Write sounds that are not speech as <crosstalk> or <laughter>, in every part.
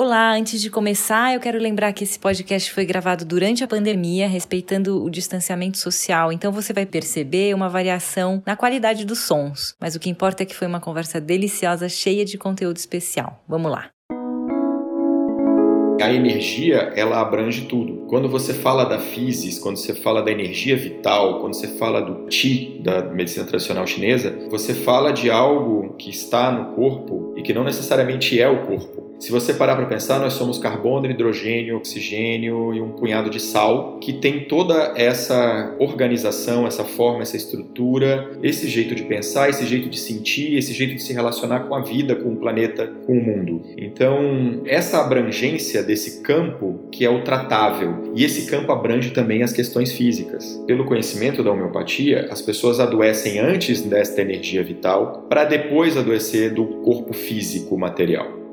Olá, antes de começar, eu quero lembrar que esse podcast foi gravado durante a pandemia, respeitando o distanciamento social, então você vai perceber uma variação na qualidade dos sons. Mas o que importa é que foi uma conversa deliciosa, cheia de conteúdo especial. Vamos lá. A energia, ela abrange tudo. Quando você fala da physis, quando você fala da energia vital, quando você fala do Qi da medicina tradicional chinesa, você fala de algo que está no corpo e que não necessariamente é o corpo. Se você parar para pensar, nós somos carbono, hidrogênio, oxigênio e um punhado de sal que tem toda essa organização, essa forma, essa estrutura, esse jeito de pensar, esse jeito de sentir, esse jeito de se relacionar com a vida, com o planeta, com o mundo. Então, essa abrangência desse campo que é o tratável, e esse campo abrange também as questões físicas. Pelo conhecimento da homeopatia, as pessoas adoecem antes desta energia vital para depois adoecer do corpo físico material.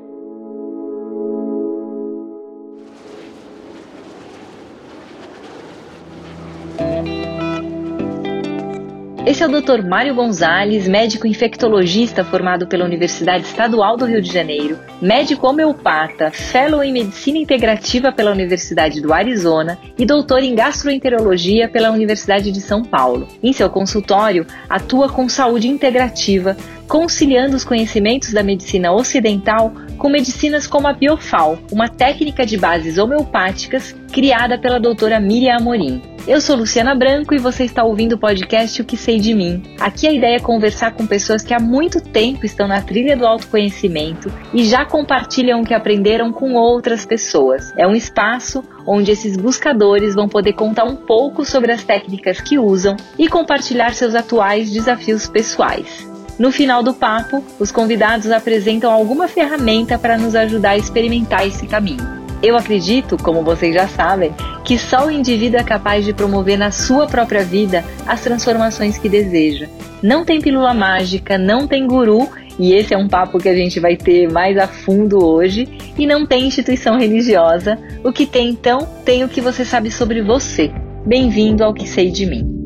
Esse é o Dr. Mário Gonzalez, médico infectologista formado pela Universidade Estadual do Rio de Janeiro, médico homeopata, fellow em medicina integrativa pela Universidade do Arizona e doutor em gastroenterologia pela Universidade de São Paulo. Em seu consultório, atua com saúde integrativa, conciliando os conhecimentos da medicina ocidental com medicinas como a Biofal, uma técnica de bases homeopáticas criada pela doutora Miriam Amorim. Eu sou Luciana Branco e você está ouvindo o podcast O que sei de mim. Aqui a ideia é conversar com pessoas que há muito tempo estão na trilha do autoconhecimento e já compartilham o que aprenderam com outras pessoas. É um espaço onde esses buscadores vão poder contar um pouco sobre as técnicas que usam e compartilhar seus atuais desafios pessoais. No final do papo, os convidados apresentam alguma ferramenta para nos ajudar a experimentar esse caminho. Eu acredito, como vocês já sabem, que só o indivíduo é capaz de promover na sua própria vida as transformações que deseja. Não tem pílula mágica, não tem guru, e esse é um papo que a gente vai ter mais a fundo hoje, e não tem instituição religiosa. O que tem então, tem o que você sabe sobre você. Bem-vindo ao que sei de mim.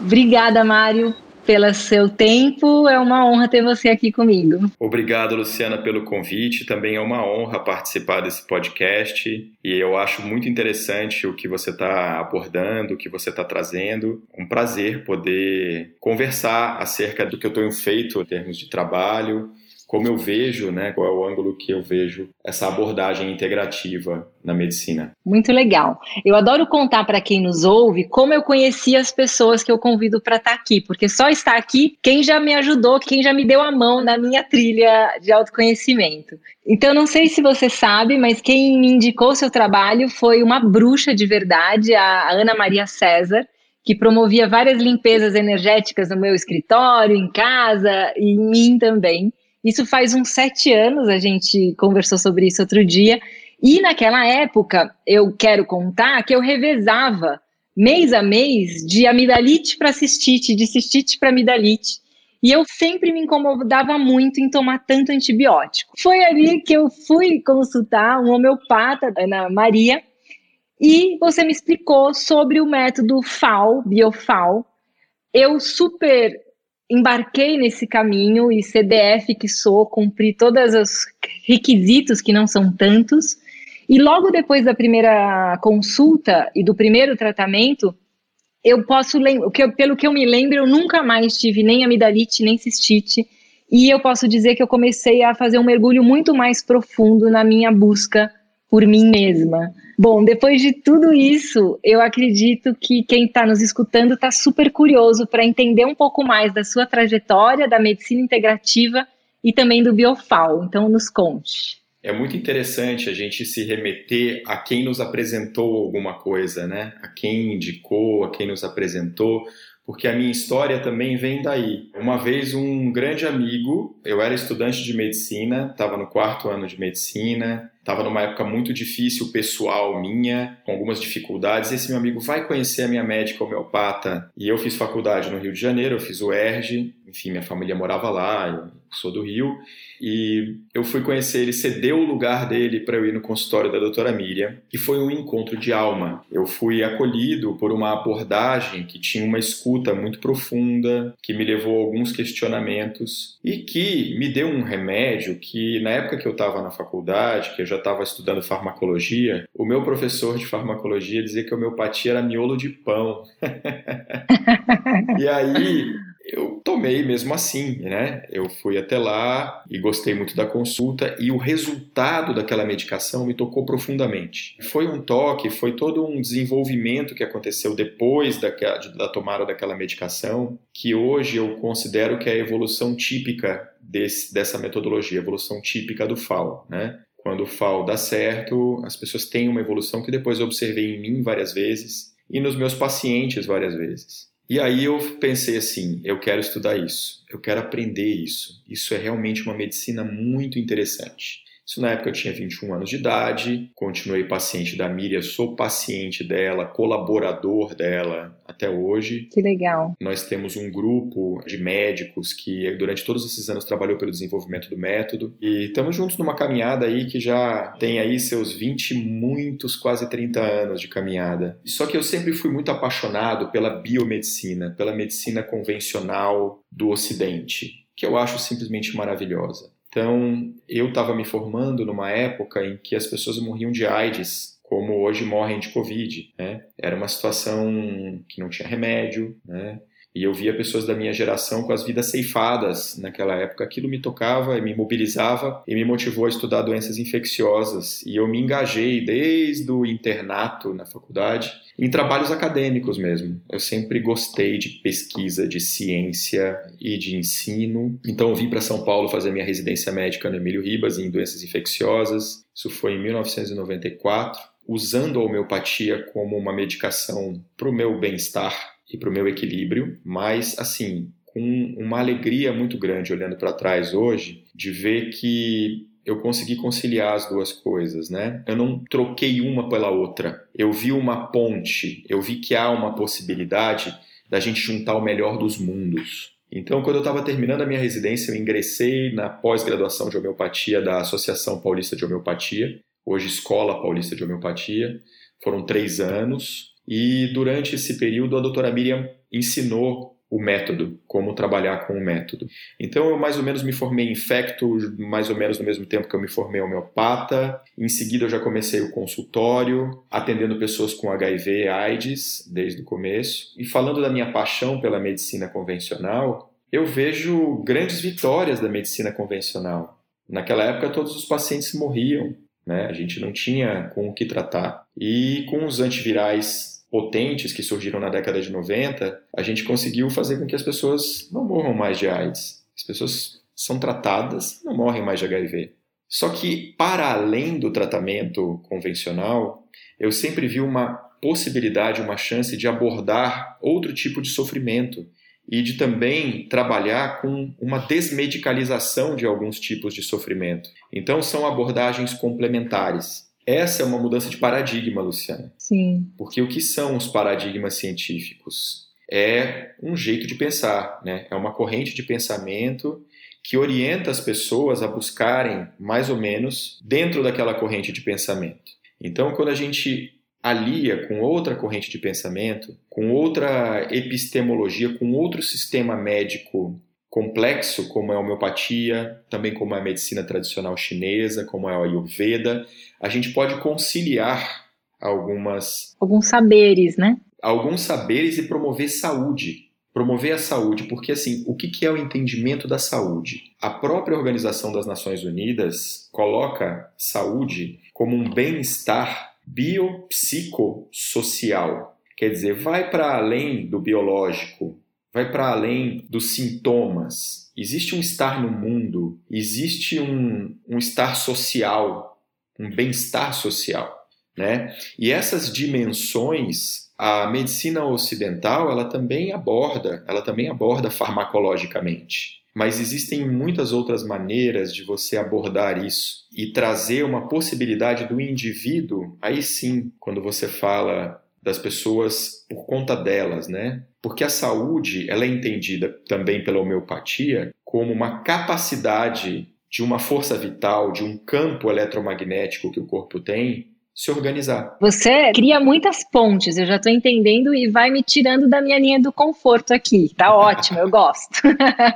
Obrigada, Mário, pelo seu tempo. É uma honra ter você aqui comigo. Obrigado, Luciana, pelo convite. Também é uma honra participar desse podcast e eu acho muito interessante o que você está abordando, o que você está trazendo. Um prazer poder conversar acerca do que eu tenho feito em termos de trabalho como eu vejo, né, qual é o ângulo que eu vejo essa abordagem integrativa na medicina. Muito legal. Eu adoro contar para quem nos ouve como eu conheci as pessoas que eu convido para estar tá aqui, porque só está aqui quem já me ajudou, quem já me deu a mão na minha trilha de autoconhecimento. Então, não sei se você sabe, mas quem me indicou seu trabalho foi uma bruxa de verdade, a Ana Maria César que promovia várias limpezas energéticas no meu escritório, em casa e em mim também. Isso faz uns sete anos, a gente conversou sobre isso outro dia. E naquela época, eu quero contar que eu revezava mês a mês de amidalite para cistite, de cistite para amidalite. E eu sempre me incomodava muito em tomar tanto antibiótico. Foi ali que eu fui consultar um homeopata, Ana Maria, e você me explicou sobre o método FAO, Biofal. Eu super embarquei nesse caminho e CDF que sou, cumpri todos os requisitos que não são tantos. E logo depois da primeira consulta e do primeiro tratamento, eu posso lembrar, pelo que eu me lembro, eu nunca mais tive nem amidalite, nem cistite. E eu posso dizer que eu comecei a fazer um mergulho muito mais profundo na minha busca por mim mesma. Bom, depois de tudo isso, eu acredito que quem está nos escutando está super curioso para entender um pouco mais da sua trajetória, da medicina integrativa e também do Biofal. Então, nos conte. É muito interessante a gente se remeter a quem nos apresentou alguma coisa, né? A quem indicou, a quem nos apresentou, porque a minha história também vem daí. Uma vez um grande amigo, eu era estudante de medicina, estava no quarto ano de medicina, estava numa época muito difícil pessoal minha, com algumas dificuldades. Esse meu amigo vai conhecer a minha médica homeopata e eu fiz faculdade no Rio de Janeiro, eu fiz o ERJ, enfim, minha família morava lá, sou do Rio, e eu fui conhecer ele, cedeu o lugar dele para eu ir no consultório da doutora Miriam, e foi um encontro de alma. Eu fui acolhido por uma abordagem que tinha uma escuta muito profunda, que me levou a alguns questionamentos e que me deu um remédio que, na época que eu estava na faculdade, que eu já estava estudando farmacologia, o meu professor de farmacologia dizia que a homeopatia era miolo de pão. <laughs> e aí eu tomei mesmo assim, né? Eu fui até lá e gostei muito da consulta e o resultado daquela medicação me tocou profundamente. Foi um toque, foi todo um desenvolvimento que aconteceu depois da, da tomada daquela medicação, que hoje eu considero que é a evolução típica desse, dessa metodologia, evolução típica do FAO, né? Quando o FAO dá certo, as pessoas têm uma evolução que depois eu observei em mim várias vezes e nos meus pacientes várias vezes. E aí eu pensei assim, eu quero estudar isso, eu quero aprender isso. Isso é realmente uma medicina muito interessante. Isso na época eu tinha 21 anos de idade, continuei paciente da Miriam, sou paciente dela, colaborador dela até hoje. Que legal. Nós temos um grupo de médicos que durante todos esses anos trabalhou pelo desenvolvimento do método e estamos juntos numa caminhada aí que já tem aí seus 20, muitos, quase 30 anos de caminhada. Só que eu sempre fui muito apaixonado pela biomedicina, pela medicina convencional do ocidente, que eu acho simplesmente maravilhosa. Então, eu estava me formando numa época em que as pessoas morriam de AIDS, como hoje morrem de Covid. Né? Era uma situação que não tinha remédio, né? E eu via pessoas da minha geração com as vidas ceifadas naquela época. Aquilo me tocava, me mobilizava e me motivou a estudar doenças infecciosas. E eu me engajei desde o internato na faculdade em trabalhos acadêmicos mesmo. Eu sempre gostei de pesquisa, de ciência e de ensino. Então eu vim para São Paulo fazer minha residência médica no Emílio Ribas em doenças infecciosas. Isso foi em 1994, usando a homeopatia como uma medicação para o meu bem-estar e para o meu equilíbrio, mas assim, com uma alegria muito grande olhando para trás hoje, de ver que eu consegui conciliar as duas coisas, né? Eu não troquei uma pela outra. Eu vi uma ponte, eu vi que há uma possibilidade da gente juntar o melhor dos mundos. Então, quando eu estava terminando a minha residência, eu ingressei na pós-graduação de homeopatia da Associação Paulista de Homeopatia, hoje Escola Paulista de Homeopatia. Foram três anos, e durante esse período, a doutora Miriam ensinou o método, como trabalhar com o método. Então, eu mais ou menos me formei em infecto, mais ou menos no mesmo tempo que eu me formei homeopata. Em seguida, eu já comecei o consultório, atendendo pessoas com HIV e AIDS desde o começo. E falando da minha paixão pela medicina convencional, eu vejo grandes vitórias da medicina convencional. Naquela época, todos os pacientes morriam, né? A gente não tinha com o que tratar. E com os antivirais potentes que surgiram na década de 90, a gente conseguiu fazer com que as pessoas não morram mais de AIDS. As pessoas são tratadas, não morrem mais de HIV. Só que, para além do tratamento convencional, eu sempre vi uma possibilidade, uma chance de abordar outro tipo de sofrimento e de também trabalhar com uma desmedicalização de alguns tipos de sofrimento. Então, são abordagens complementares. Essa é uma mudança de paradigma, Luciana. Sim. Porque o que são os paradigmas científicos? É um jeito de pensar, né? É uma corrente de pensamento que orienta as pessoas a buscarem mais ou menos dentro daquela corrente de pensamento. Então, quando a gente alia com outra corrente de pensamento, com outra epistemologia, com outro sistema médico complexo, como é a homeopatia, também como é a medicina tradicional chinesa, como é a Ayurveda, a gente pode conciliar algumas. Alguns saberes, né? Alguns saberes e promover saúde. Promover a saúde, porque assim, o que é o entendimento da saúde? A própria Organização das Nações Unidas coloca saúde como um bem-estar biopsicossocial. Quer dizer, vai para além do biológico, vai para além dos sintomas. Existe um estar no mundo, existe um, um estar social, um bem-estar social. Né? E essas dimensões a medicina ocidental ela também aborda, ela também aborda farmacologicamente. Mas existem muitas outras maneiras de você abordar isso e trazer uma possibilidade do indivíduo, aí sim, quando você fala das pessoas por conta delas, né? Porque a saúde, ela é entendida também pela homeopatia como uma capacidade de uma força vital, de um campo eletromagnético que o corpo tem, se organizar. Você cria muitas pontes, eu já estou entendendo e vai me tirando da minha linha do conforto aqui. Tá <laughs> ótimo, eu gosto.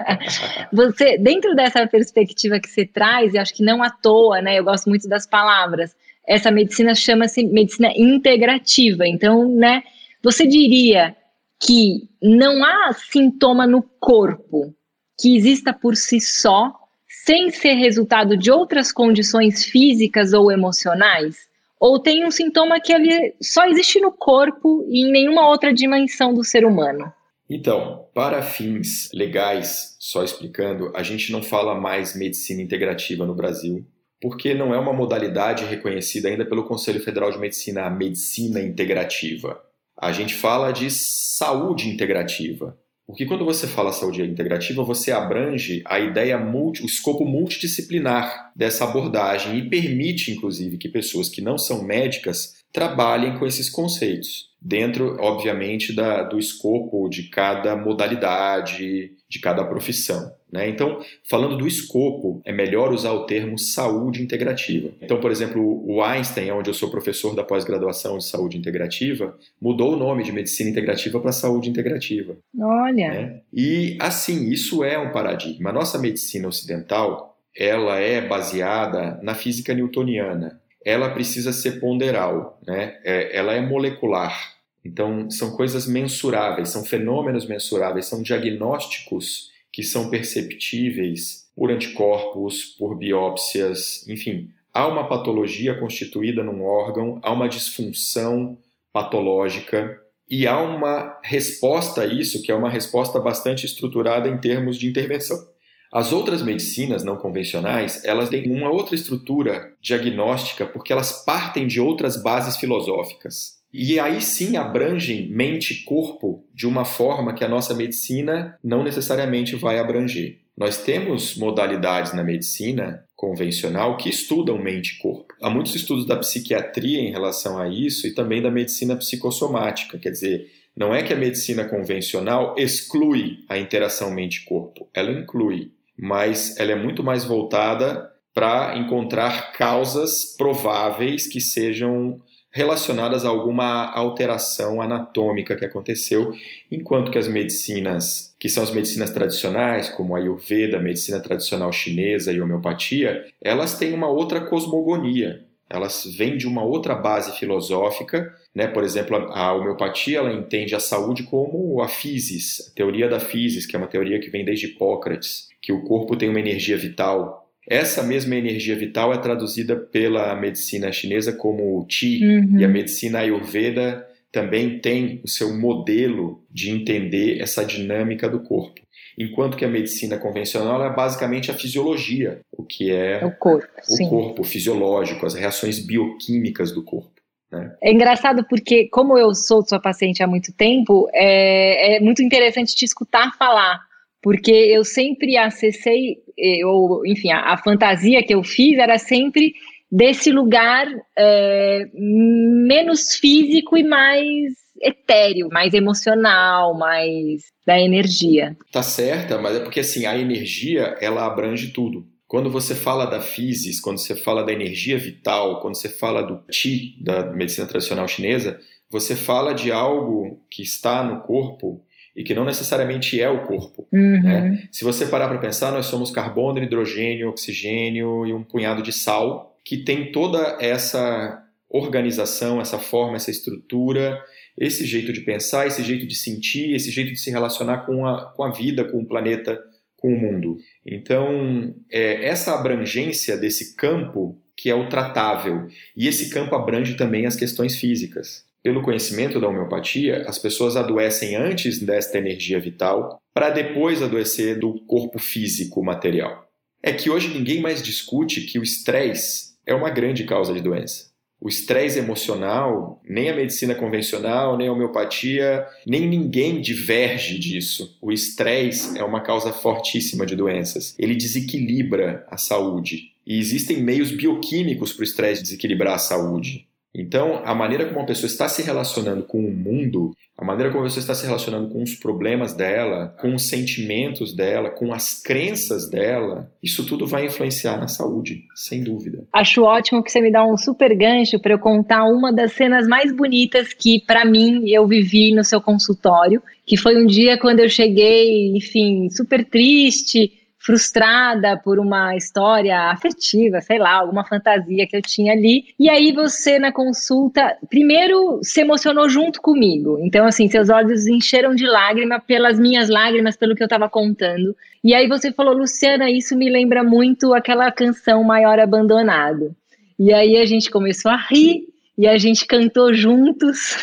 <laughs> você, dentro dessa perspectiva que você traz, e acho que não à toa, né? Eu gosto muito das palavras. Essa medicina chama-se medicina integrativa. Então, né? Você diria que não há sintoma no corpo que exista por si só, sem ser resultado de outras condições físicas ou emocionais? Ou tem um sintoma que ele só existe no corpo e em nenhuma outra dimensão do ser humano? Então, para fins legais, só explicando, a gente não fala mais medicina integrativa no Brasil, porque não é uma modalidade reconhecida ainda pelo Conselho Federal de Medicina, a medicina integrativa. A gente fala de saúde integrativa. Porque quando você fala saúde integrativa, você abrange a ideia multi, o escopo multidisciplinar dessa abordagem e permite, inclusive, que pessoas que não são médicas trabalhem com esses conceitos, dentro, obviamente, da, do escopo de cada modalidade, de cada profissão. Né? Então, falando do escopo, é melhor usar o termo saúde integrativa. Então, por exemplo, o Einstein, onde eu sou professor da pós-graduação de saúde integrativa, mudou o nome de medicina integrativa para saúde integrativa. Olha! Né? E, assim, isso é um paradigma. A nossa medicina ocidental, ela é baseada na física newtoniana. Ela precisa ser ponderal, né? É, ela é molecular. Então, são coisas mensuráveis, são fenômenos mensuráveis, são diagnósticos que são perceptíveis por anticorpos, por biópsias, enfim. Há uma patologia constituída num órgão, há uma disfunção patológica e há uma resposta a isso que é uma resposta bastante estruturada em termos de intervenção. As outras medicinas não convencionais, elas têm uma outra estrutura diagnóstica porque elas partem de outras bases filosóficas. E aí sim abrangem mente e corpo de uma forma que a nossa medicina não necessariamente vai abranger. Nós temos modalidades na medicina convencional que estudam mente e corpo. Há muitos estudos da psiquiatria em relação a isso e também da medicina psicossomática, quer dizer, não é que a medicina convencional exclui a interação mente-corpo, ela inclui, mas ela é muito mais voltada para encontrar causas prováveis que sejam relacionadas a alguma alteração anatômica que aconteceu, enquanto que as medicinas, que são as medicinas tradicionais, como a Ayurveda, a medicina tradicional chinesa e homeopatia, elas têm uma outra cosmogonia. Elas vêm de uma outra base filosófica, né? Por exemplo, a homeopatia ela entende a saúde como a physis, a teoria da physis, que é uma teoria que vem desde Hipócrates, que o corpo tem uma energia vital, essa mesma energia vital é traduzida pela medicina chinesa como o Qi, uhum. e a medicina Ayurveda também tem o seu modelo de entender essa dinâmica do corpo. Enquanto que a medicina convencional é basicamente a fisiologia, o que é o corpo, o corpo fisiológico, as reações bioquímicas do corpo. Né? É engraçado porque, como eu sou sua paciente há muito tempo, é, é muito interessante te escutar falar porque eu sempre acessei, ou enfim, a, a, fantasia que eu fiz era sempre desse lugar é, menos físico e mais etéreo, mais emocional, mais da energia. Tá certa, mas é porque assim, a energia, ela abrange tudo. Quando você fala da physis, quando você fala da energia vital, quando você fala do qi, da medicina tradicional chinesa, você fala de algo que está no corpo e que não necessariamente é o corpo. Uhum. Né? Se você parar para pensar, nós somos carbono, hidrogênio, oxigênio e um punhado de sal que tem toda essa organização, essa forma, essa estrutura, esse jeito de pensar, esse jeito de sentir, esse jeito de se relacionar com a, com a vida, com o planeta, com o mundo. Então, é, essa abrangência desse campo que é o tratável, e esse campo abrange também as questões físicas pelo conhecimento da homeopatia, as pessoas adoecem antes desta energia vital para depois adoecer do corpo físico material. É que hoje ninguém mais discute que o estresse é uma grande causa de doença. O estresse emocional, nem a medicina convencional, nem a homeopatia, nem ninguém diverge disso. O estresse é uma causa fortíssima de doenças. Ele desequilibra a saúde. E existem meios bioquímicos para o estresse desequilibrar a saúde. Então, a maneira como uma pessoa está se relacionando com o mundo, a maneira como você está se relacionando com os problemas dela, com os sentimentos dela, com as crenças dela, isso tudo vai influenciar na saúde, sem dúvida. Acho ótimo que você me dá um super gancho para eu contar uma das cenas mais bonitas que, para mim, eu vivi no seu consultório, que foi um dia quando eu cheguei, enfim, super triste frustrada por uma história afetiva, sei lá, alguma fantasia que eu tinha ali. E aí você na consulta, primeiro se emocionou junto comigo. Então assim, seus olhos encheram de lágrima pelas minhas lágrimas, pelo que eu estava contando. E aí você falou, Luciana, isso me lembra muito aquela canção Maior Abandonado. E aí a gente começou a rir e a gente cantou juntos.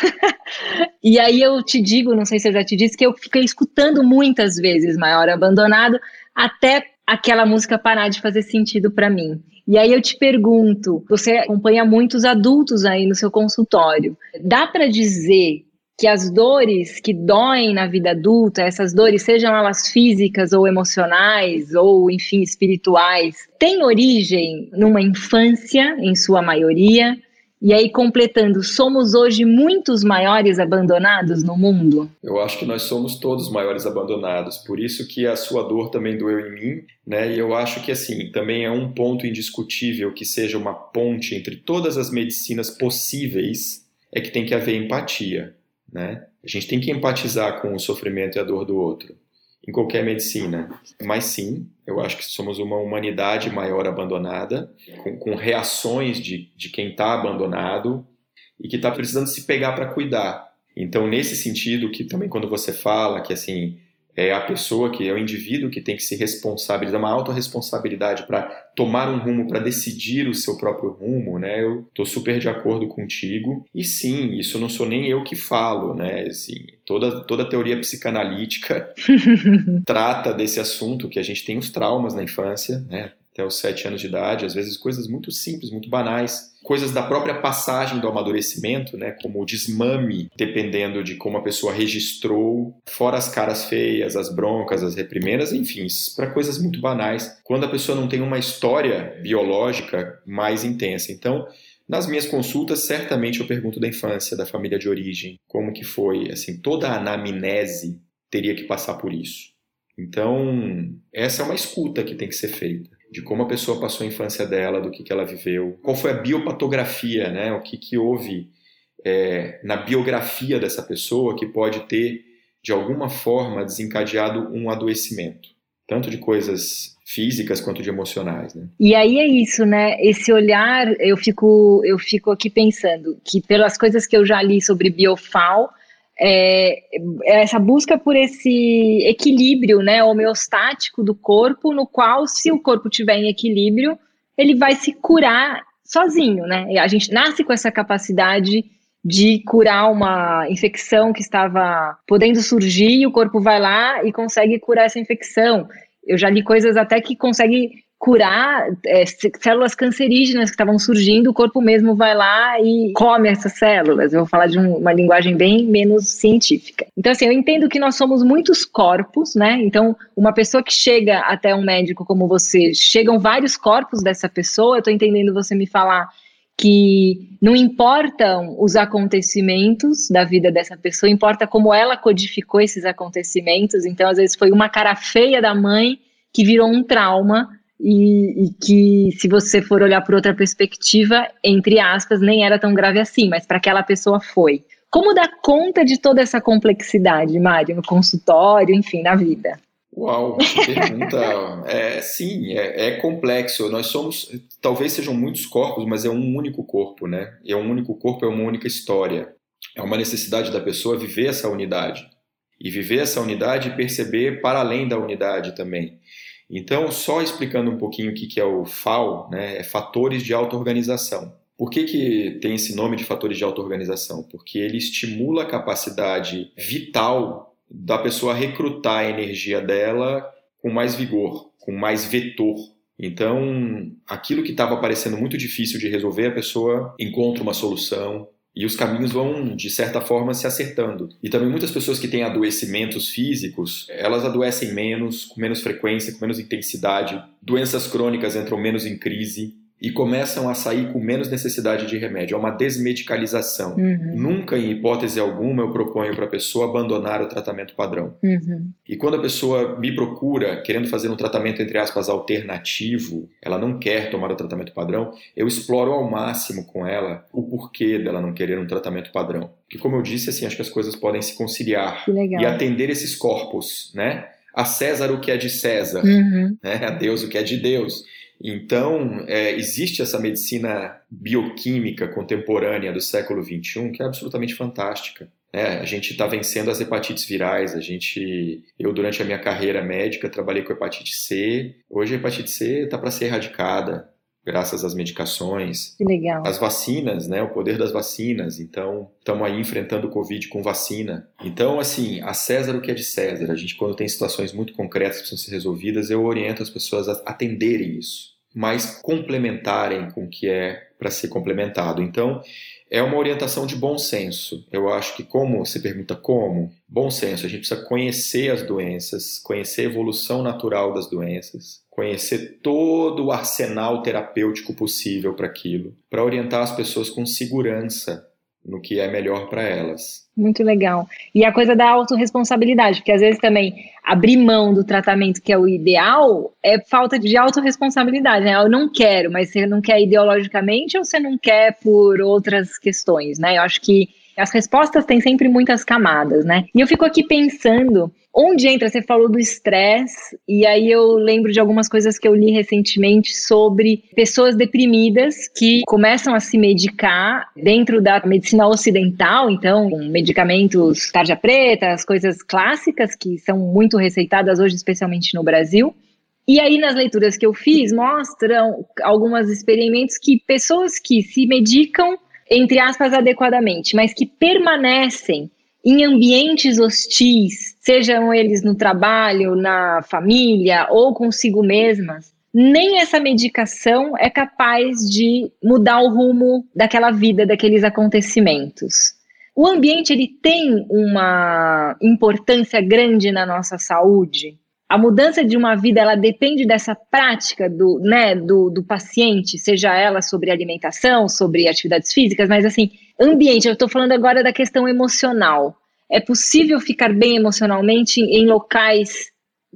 <laughs> e aí eu te digo, não sei se eu já te disse, que eu fiquei escutando muitas vezes Maior Abandonado, até aquela música parar de fazer sentido para mim. E aí eu te pergunto, você acompanha muitos adultos aí no seu consultório. Dá para dizer que as dores que doem na vida adulta, essas dores, sejam elas físicas ou emocionais ou, enfim, espirituais, têm origem numa infância, em sua maioria, e aí, completando, somos hoje muitos maiores abandonados no mundo? Eu acho que nós somos todos maiores abandonados, por isso que a sua dor também doeu em mim, né? E eu acho que, assim, também é um ponto indiscutível que seja uma ponte entre todas as medicinas possíveis, é que tem que haver empatia, né? A gente tem que empatizar com o sofrimento e a dor do outro em qualquer medicina. Mas sim, eu acho que somos uma humanidade maior abandonada, com, com reações de, de quem está abandonado e que está precisando se pegar para cuidar. Então, nesse sentido, que também quando você fala que assim é a pessoa que é o indivíduo que tem que se responsabilizar, uma autorresponsabilidade para tomar um rumo, para decidir o seu próprio rumo, né? Eu tô super de acordo contigo. E sim, isso não sou nem eu que falo, né? Assim, toda toda teoria psicanalítica <laughs> trata desse assunto que a gente tem os traumas na infância, né? Até os sete anos de idade, às vezes coisas muito simples, muito banais, coisas da própria passagem do amadurecimento, né, como o desmame, dependendo de como a pessoa registrou, fora as caras feias, as broncas, as reprimendas, enfim, para coisas muito banais, quando a pessoa não tem uma história biológica mais intensa. Então, nas minhas consultas, certamente eu pergunto da infância, da família de origem, como que foi, assim, toda a anamnese teria que passar por isso. Então, essa é uma escuta que tem que ser feita de como a pessoa passou a infância dela, do que, que ela viveu, qual foi a biopatografia, né? o que, que houve é, na biografia dessa pessoa que pode ter, de alguma forma, desencadeado um adoecimento, tanto de coisas físicas quanto de emocionais, né? E aí é isso, né? Esse olhar, eu fico, eu fico aqui pensando que pelas coisas que eu já li sobre biofal, é, essa busca por esse equilíbrio né, homeostático do corpo, no qual, se o corpo estiver em equilíbrio, ele vai se curar sozinho, né? A gente nasce com essa capacidade de curar uma infecção que estava podendo surgir, e o corpo vai lá e consegue curar essa infecção. Eu já li coisas até que consegue curar é, células cancerígenas que estavam surgindo, o corpo mesmo vai lá e come essas células. Eu vou falar de um, uma linguagem bem menos científica. Então, assim, eu entendo que nós somos muitos corpos, né? Então, uma pessoa que chega até um médico como você, chegam vários corpos dessa pessoa. Eu estou entendendo você me falar que não importam os acontecimentos da vida dessa pessoa, importa como ela codificou esses acontecimentos. Então, às vezes, foi uma cara feia da mãe que virou um trauma e, e, que, se você for olhar por outra perspectiva, entre aspas, nem era tão grave assim, mas para aquela pessoa foi. Como dar conta de toda essa complexidade, Mário, no consultório, enfim, na vida? Uau, pergunta. <laughs> é, sim, é, é, complexo. Nós somos, talvez sejam muitos corpos, mas é um único corpo, né? E é um único corpo, é uma única história. É uma necessidade da pessoa viver essa unidade. E viver essa unidade e perceber para além da unidade também. Então, só explicando um pouquinho o que é o FAO, né, é fatores de auto-organização. Por que, que tem esse nome de fatores de auto-organização? Porque ele estimula a capacidade vital da pessoa recrutar a energia dela com mais vigor, com mais vetor. Então, aquilo que estava parecendo muito difícil de resolver, a pessoa encontra uma solução, e os caminhos vão, de certa forma, se acertando. E também muitas pessoas que têm adoecimentos físicos, elas adoecem menos, com menos frequência, com menos intensidade. Doenças crônicas entram menos em crise. E começam a sair com menos necessidade de remédio. É uma desmedicalização. Uhum. Nunca, em hipótese alguma, eu proponho para a pessoa abandonar o tratamento padrão. Uhum. E quando a pessoa me procura querendo fazer um tratamento, entre aspas, alternativo, ela não quer tomar o tratamento padrão, eu exploro ao máximo com ela o porquê dela não querer um tratamento padrão. Porque, como eu disse, assim, acho que as coisas podem se conciliar e atender esses corpos, né? A César o que é de César, uhum. né? a Deus o que é de Deus. Então, é, existe essa medicina bioquímica contemporânea do século XXI que é absolutamente fantástica. É, a gente está vencendo as hepatites virais. A gente, eu durante a minha carreira médica trabalhei com hepatite C. Hoje a hepatite C está para ser erradicada graças às medicações. Que legal. As vacinas, né? O poder das vacinas. Então, estamos aí enfrentando o Covid com vacina. Então, assim, a César o que é de César. A gente, quando tem situações muito concretas que precisam ser resolvidas, eu oriento as pessoas a atenderem isso, mas complementarem com o que é para ser complementado. Então, é uma orientação de bom senso. Eu acho que como você pergunta como, bom senso, a gente precisa conhecer as doenças, conhecer a evolução natural das doenças, conhecer todo o arsenal terapêutico possível para aquilo, para orientar as pessoas com segurança no que é melhor para elas. Muito legal. E a coisa da autorresponsabilidade, porque às vezes também abrir mão do tratamento que é o ideal é falta de autorresponsabilidade, né? Eu não quero, mas você não quer ideologicamente ou você não quer por outras questões, né? Eu acho que as respostas têm sempre muitas camadas, né? E eu fico aqui pensando Onde entra? Você falou do estresse, e aí eu lembro de algumas coisas que eu li recentemente sobre pessoas deprimidas que começam a se medicar dentro da medicina ocidental, então, com medicamentos tarja preta, as coisas clássicas que são muito receitadas hoje, especialmente no Brasil. E aí, nas leituras que eu fiz, mostram alguns experimentos que pessoas que se medicam, entre aspas, adequadamente, mas que permanecem em ambientes hostis, sejam eles no trabalho, na família ou consigo mesmas, nem essa medicação é capaz de mudar o rumo daquela vida, daqueles acontecimentos. O ambiente ele tem uma importância grande na nossa saúde. A mudança de uma vida ela depende dessa prática do, né, do, do paciente, seja ela sobre alimentação, sobre atividades físicas, mas assim, ambiente, eu estou falando agora da questão emocional. É possível ficar bem emocionalmente em locais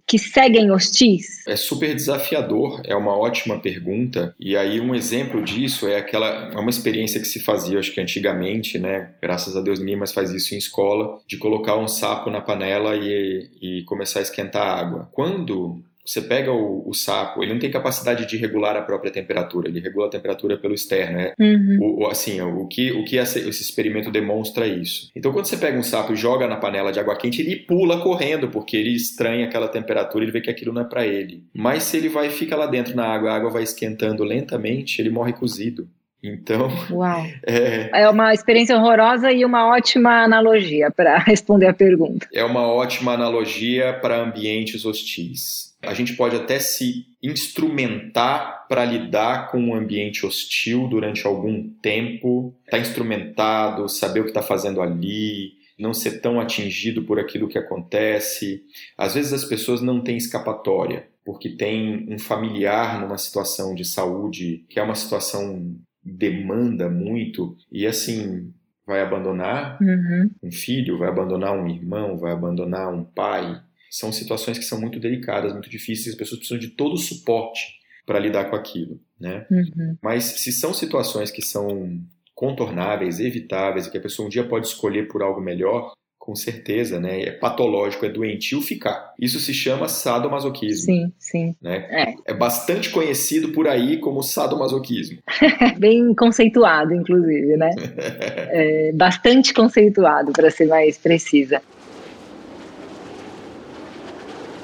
que seguem hostis? É super desafiador, é uma ótima pergunta. E aí um exemplo disso é aquela é uma experiência que se fazia, acho que antigamente, né? Graças a Deus ninguém mais faz isso em escola, de colocar um sapo na panela e, e começar a esquentar água. Quando você pega o, o, sapo, ele não tem capacidade de regular a própria temperatura, ele regula a temperatura pelo externo. Né? Uhum. O, assim, o que, o que esse, esse, experimento demonstra isso. Então, quando você pega um sapo e joga na panela de água quente, ele pula correndo, porque ele estranha aquela temperatura, ele vê que aquilo não é para ele. Mas se ele vai fica lá dentro na água, a água vai esquentando lentamente, ele morre cozido. Então. Uau! <laughs> É, é uma experiência horrorosa e uma ótima analogia para <laughs> responder a pergunta. É uma ótima analogia para ambientes hostis. A gente pode até se instrumentar para lidar com um ambiente hostil durante algum tempo, estar tá instrumentado, saber o que está fazendo ali, não ser tão atingido por aquilo que acontece. Às vezes as pessoas não têm escapatória, porque tem um familiar numa situação de saúde que é uma situação demanda muito e assim vai abandonar uhum. um filho, vai abandonar um irmão, vai abandonar um pai. São situações que são muito delicadas, muito difíceis. As pessoas precisam de todo o suporte para lidar com aquilo, né? Uhum. Mas se são situações que são contornáveis, evitáveis e que a pessoa um dia pode escolher por algo melhor, com certeza, né? É patológico, é doentio ficar. Isso se chama sadomasoquismo. Sim, sim. Né? É. é bastante conhecido por aí como sadomasoquismo. <laughs> Bem conceituado, inclusive, né? <laughs> é, bastante conceituado, para ser mais precisa.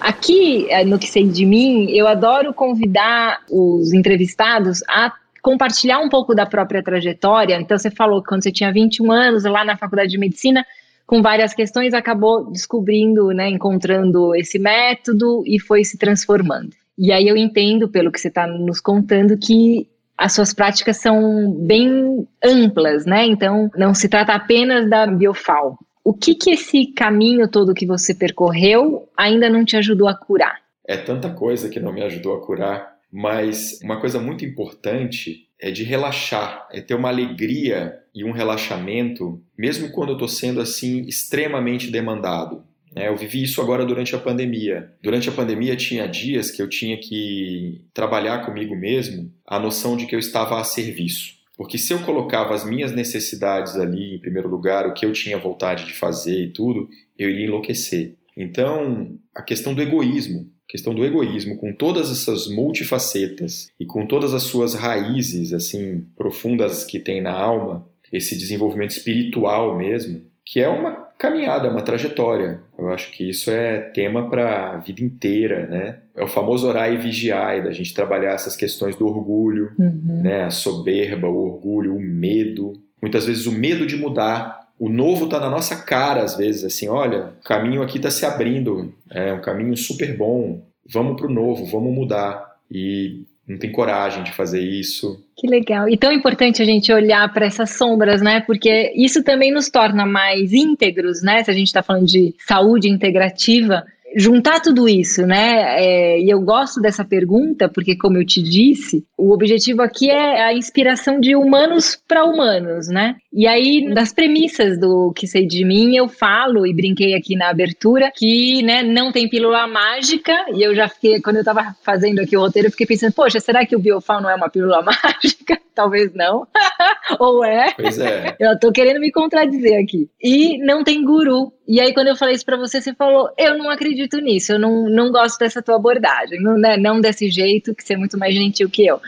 Aqui, é, no Que Sei de Mim, eu adoro convidar os entrevistados a compartilhar um pouco da própria trajetória. Então, você falou que quando você tinha 21 anos, lá na faculdade de medicina, com várias questões, acabou descobrindo, né, encontrando esse método e foi se transformando. E aí eu entendo, pelo que você está nos contando, que as suas práticas são bem amplas, né? Então, não se trata apenas da biofal. O que que esse caminho todo que você percorreu ainda não te ajudou a curar? É tanta coisa que não me ajudou a curar Mas uma coisa muito importante é de relaxar, é ter uma alegria e um relaxamento, mesmo quando eu estou sendo assim extremamente demandado. É, eu vivi isso agora durante a pandemia. Durante a pandemia tinha dias que eu tinha que trabalhar comigo mesmo a noção de que eu estava a serviço. Porque se eu colocava as minhas necessidades ali em primeiro lugar, o que eu tinha vontade de fazer e tudo, eu iria enlouquecer. Então, a questão do egoísmo, a questão do egoísmo com todas essas multifacetas e com todas as suas raízes assim profundas que tem na alma, esse desenvolvimento espiritual mesmo, que é uma caminhada, uma trajetória. Eu acho que isso é tema para a vida inteira, né? É o famoso orar e vigiar, da gente trabalhar essas questões do orgulho, uhum. né? A soberba, o orgulho, o medo. Muitas vezes o medo de mudar. O novo está na nossa cara, às vezes, assim, olha, o caminho aqui está se abrindo, é um caminho super bom, vamos para o novo, vamos mudar. E não tem coragem de fazer isso. Que legal. E tão importante a gente olhar para essas sombras, né? Porque isso também nos torna mais íntegros, né? Se a gente está falando de saúde integrativa, juntar tudo isso, né? É, e eu gosto dessa pergunta, porque, como eu te disse, o objetivo aqui é a inspiração de humanos para humanos, né? E aí, das premissas do que sei de mim, eu falo e brinquei aqui na abertura que, né, não tem pílula mágica. E eu já fiquei, quando eu estava fazendo aqui o roteiro, eu fiquei pensando, poxa, será que o biofal não é uma pílula <laughs> mágica? Talvez não. <laughs> Ou é? Pois é. Eu tô querendo me contradizer aqui. E não tem guru. E aí, quando eu falei isso para você, você falou: eu não acredito nisso, eu não, não gosto dessa tua abordagem, não, né, não desse jeito, que você é muito mais gentil que eu.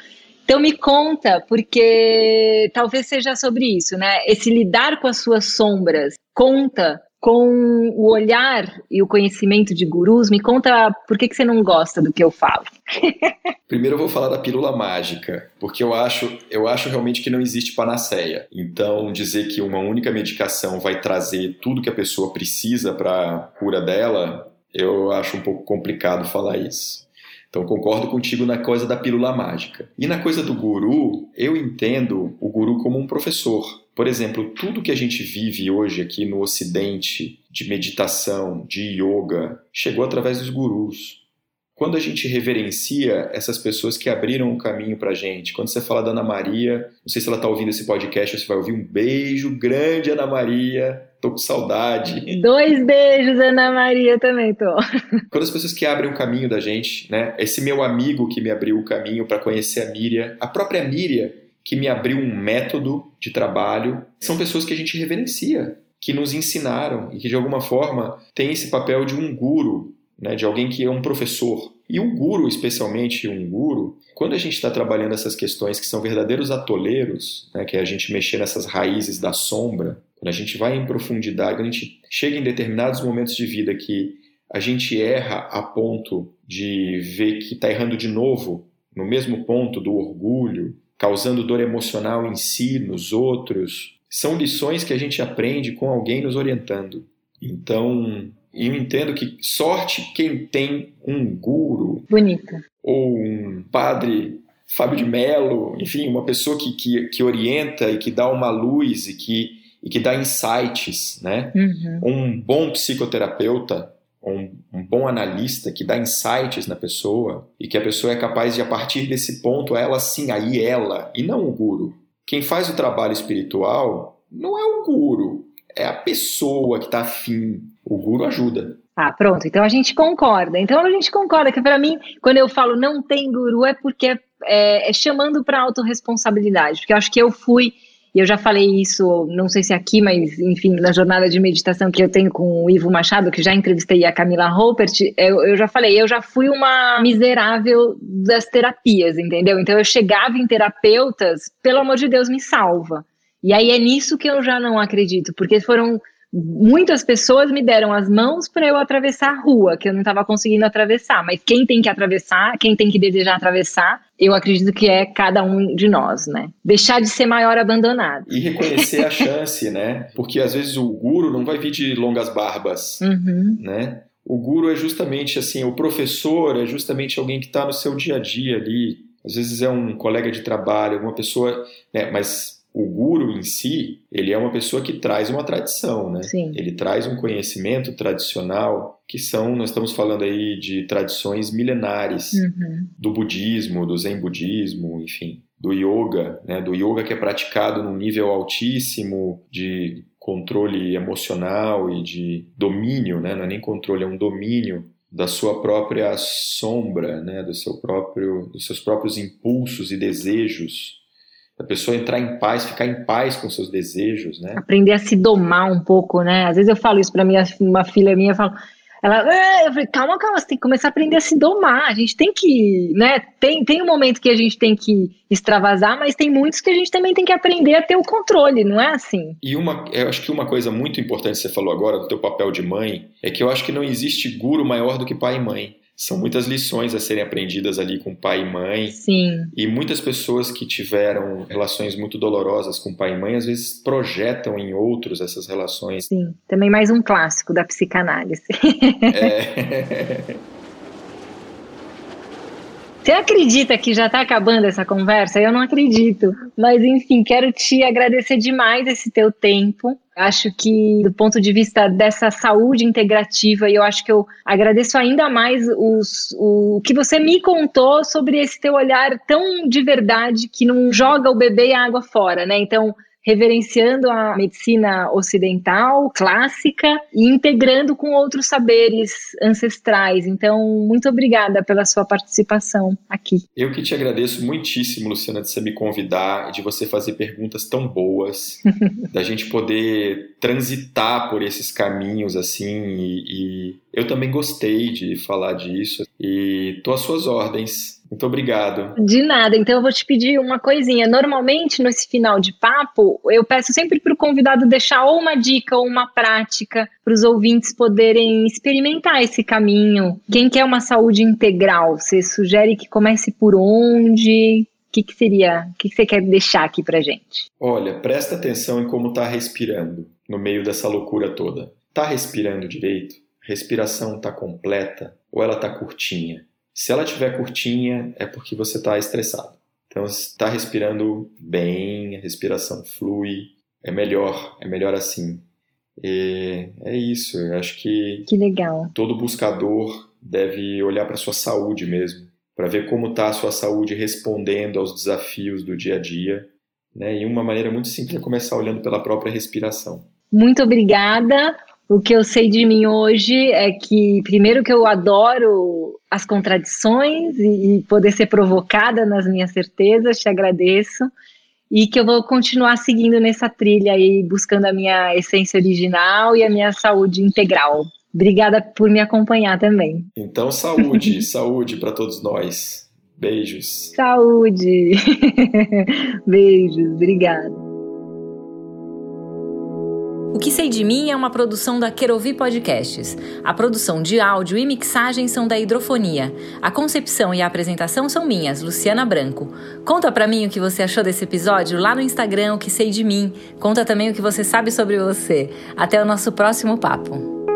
Então me conta, porque talvez seja sobre isso, né? Esse lidar com as suas sombras conta com o olhar e o conhecimento de gurus, me conta por que, que você não gosta do que eu falo. <laughs> Primeiro eu vou falar da pílula mágica, porque eu acho, eu acho realmente que não existe panaceia. Então, dizer que uma única medicação vai trazer tudo que a pessoa precisa para cura dela, eu acho um pouco complicado falar isso. Então, concordo contigo na coisa da pílula mágica. E na coisa do guru, eu entendo o guru como um professor. Por exemplo, tudo que a gente vive hoje aqui no Ocidente de meditação, de yoga, chegou através dos gurus. Quando a gente reverencia essas pessoas que abriram o caminho para a gente, quando você fala da Ana Maria, não sei se ela está ouvindo esse podcast, você vai ouvir um beijo grande, Ana Maria, tô com saudade. Dois beijos, Ana Maria, também tô. <laughs> Quando as pessoas que abrem o caminho da gente, né? Esse meu amigo que me abriu o caminho para conhecer a Miriam, a própria Miriam, que me abriu um método de trabalho, são pessoas que a gente reverencia, que nos ensinaram e que de alguma forma tem esse papel de um guru, né, de alguém que é um professor. E o guru, especialmente um guru, quando a gente está trabalhando essas questões que são verdadeiros atoleiros, né, que é a gente mexer nessas raízes da sombra, quando a gente vai em profundidade, quando a gente chega em determinados momentos de vida que a gente erra a ponto de ver que está errando de novo, no mesmo ponto do orgulho, causando dor emocional em si, nos outros, são lições que a gente aprende com alguém nos orientando. Então, eu entendo que sorte quem tem um guru. Bonito. Ou um padre Fábio de Mello, enfim, uma pessoa que, que, que orienta e que dá uma luz e que, e que dá insights, né? Uhum. Um bom psicoterapeuta um, um, bom analista que dá insights na pessoa e que a pessoa é capaz de, a partir desse ponto, ela sim, aí ela, e não o guru. Quem faz o trabalho espiritual não é o guru, é a pessoa que está afim. O guru ajuda. Ah, pronto. Então a gente concorda. Então a gente concorda que para mim, quando eu falo não tem guru, é porque é, é chamando para autorresponsabilidade. Porque eu acho que eu fui e eu já falei isso, não sei se aqui, mas enfim, na jornada de meditação que eu tenho com o Ivo Machado, que já entrevistei a Camila Roupert, eu, eu já falei, eu já fui uma miserável das terapias, entendeu? Então eu chegava em terapeutas, pelo amor de Deus, me salva. E aí é nisso que eu já não acredito, porque foram muitas pessoas me deram as mãos para eu atravessar a rua, que eu não estava conseguindo atravessar. Mas quem tem que atravessar, quem tem que desejar atravessar, eu acredito que é cada um de nós, né? Deixar de ser maior abandonado. E reconhecer a chance, né? Porque às vezes o guru não vai vir de longas barbas, uhum. né? O guru é justamente assim, o professor é justamente alguém que está no seu dia a dia ali. Às vezes é um colega de trabalho, alguma pessoa, né? Mas O guru em si, ele é uma pessoa que traz uma tradição, né? Sim. Ele traz um conhecimento tradicional que são, nós estamos falando aí de tradições milenares Uhum. do budismo, do zen budismo, enfim, do yoga, né? Do yoga que é praticado num nível altíssimo de controle emocional e de domínio, né? Não é nem controle, é um domínio da sua própria sombra, né? Do seu próprio, dos seus próprios impulsos e desejos. A pessoa entrar em paz, ficar em paz com seus desejos, né? Aprender a se domar um pouco, né? Às vezes eu falo isso pra minha, uma filha minha, eu falo, ela, eu falei, calma, calma, você tem que começar a aprender a se domar. A gente tem que, né? Tem, tem um momento que a gente tem que extravasar, mas tem muitos que a gente também tem que aprender a ter o controle, não é assim? E uma, eu acho que uma coisa muito importante que você falou agora do teu papel de mãe é que eu acho que não existe guru maior do que pai e mãe. São muitas lições a serem aprendidas ali com pai e mãe. Sim. E muitas pessoas que tiveram relações muito dolorosas com pai e mãe, às vezes projetam em outros essas relações. Sim, também mais um clássico da psicanálise. É... <laughs> Você acredita que já está acabando essa conversa? Eu não acredito. Mas, enfim, quero te agradecer demais esse teu tempo. Acho que, do ponto de vista dessa saúde integrativa, eu acho que eu agradeço ainda mais os, o que você me contou sobre esse teu olhar tão de verdade que não joga o bebê e a água fora, né? Então, reverenciando a medicina ocidental, clássica, e integrando com outros saberes ancestrais. Então, muito obrigada pela sua participação aqui. Eu que te agradeço muitíssimo, Luciana, de você me convidar, de você fazer perguntas tão boas, <laughs> da gente poder transitar por esses caminhos assim, e, e eu também gostei de falar disso, e tô às suas ordens. Muito obrigado. De nada. Então eu vou te pedir uma coisinha. Normalmente, nesse final de papo, eu peço sempre para o convidado deixar ou uma dica ou uma prática para os ouvintes poderem experimentar esse caminho. Quem quer uma saúde integral, você sugere que comece por onde? O que, que seria? O que, que você quer deixar aqui para gente? Olha, presta atenção em como está respirando no meio dessa loucura toda. Tá respirando direito? Respiração tá completa ou ela tá curtinha? Se ela tiver curtinha, é porque você está estressado. Então, se está respirando bem, a respiração flui, é melhor, é melhor assim. E é isso, eu acho que Que legal. todo buscador deve olhar para sua saúde mesmo, para ver como está a sua saúde respondendo aos desafios do dia a dia. Né? E uma maneira muito simples é começar olhando pela própria respiração. Muito obrigada. O que eu sei de mim hoje é que, primeiro, que eu adoro as contradições e, e poder ser provocada nas minhas certezas, te agradeço. E que eu vou continuar seguindo nessa trilha aí, buscando a minha essência original e a minha saúde integral. Obrigada por me acompanhar também. Então, saúde, <laughs> saúde para todos nós. Beijos. Saúde. <laughs> Beijos, obrigada. O que sei de mim é uma produção da Querovi Podcasts. A produção de áudio e mixagem são da Hidrofonia. A concepção e a apresentação são minhas, Luciana Branco. Conta pra mim o que você achou desse episódio lá no Instagram, o que sei de mim. Conta também o que você sabe sobre você. Até o nosso próximo papo.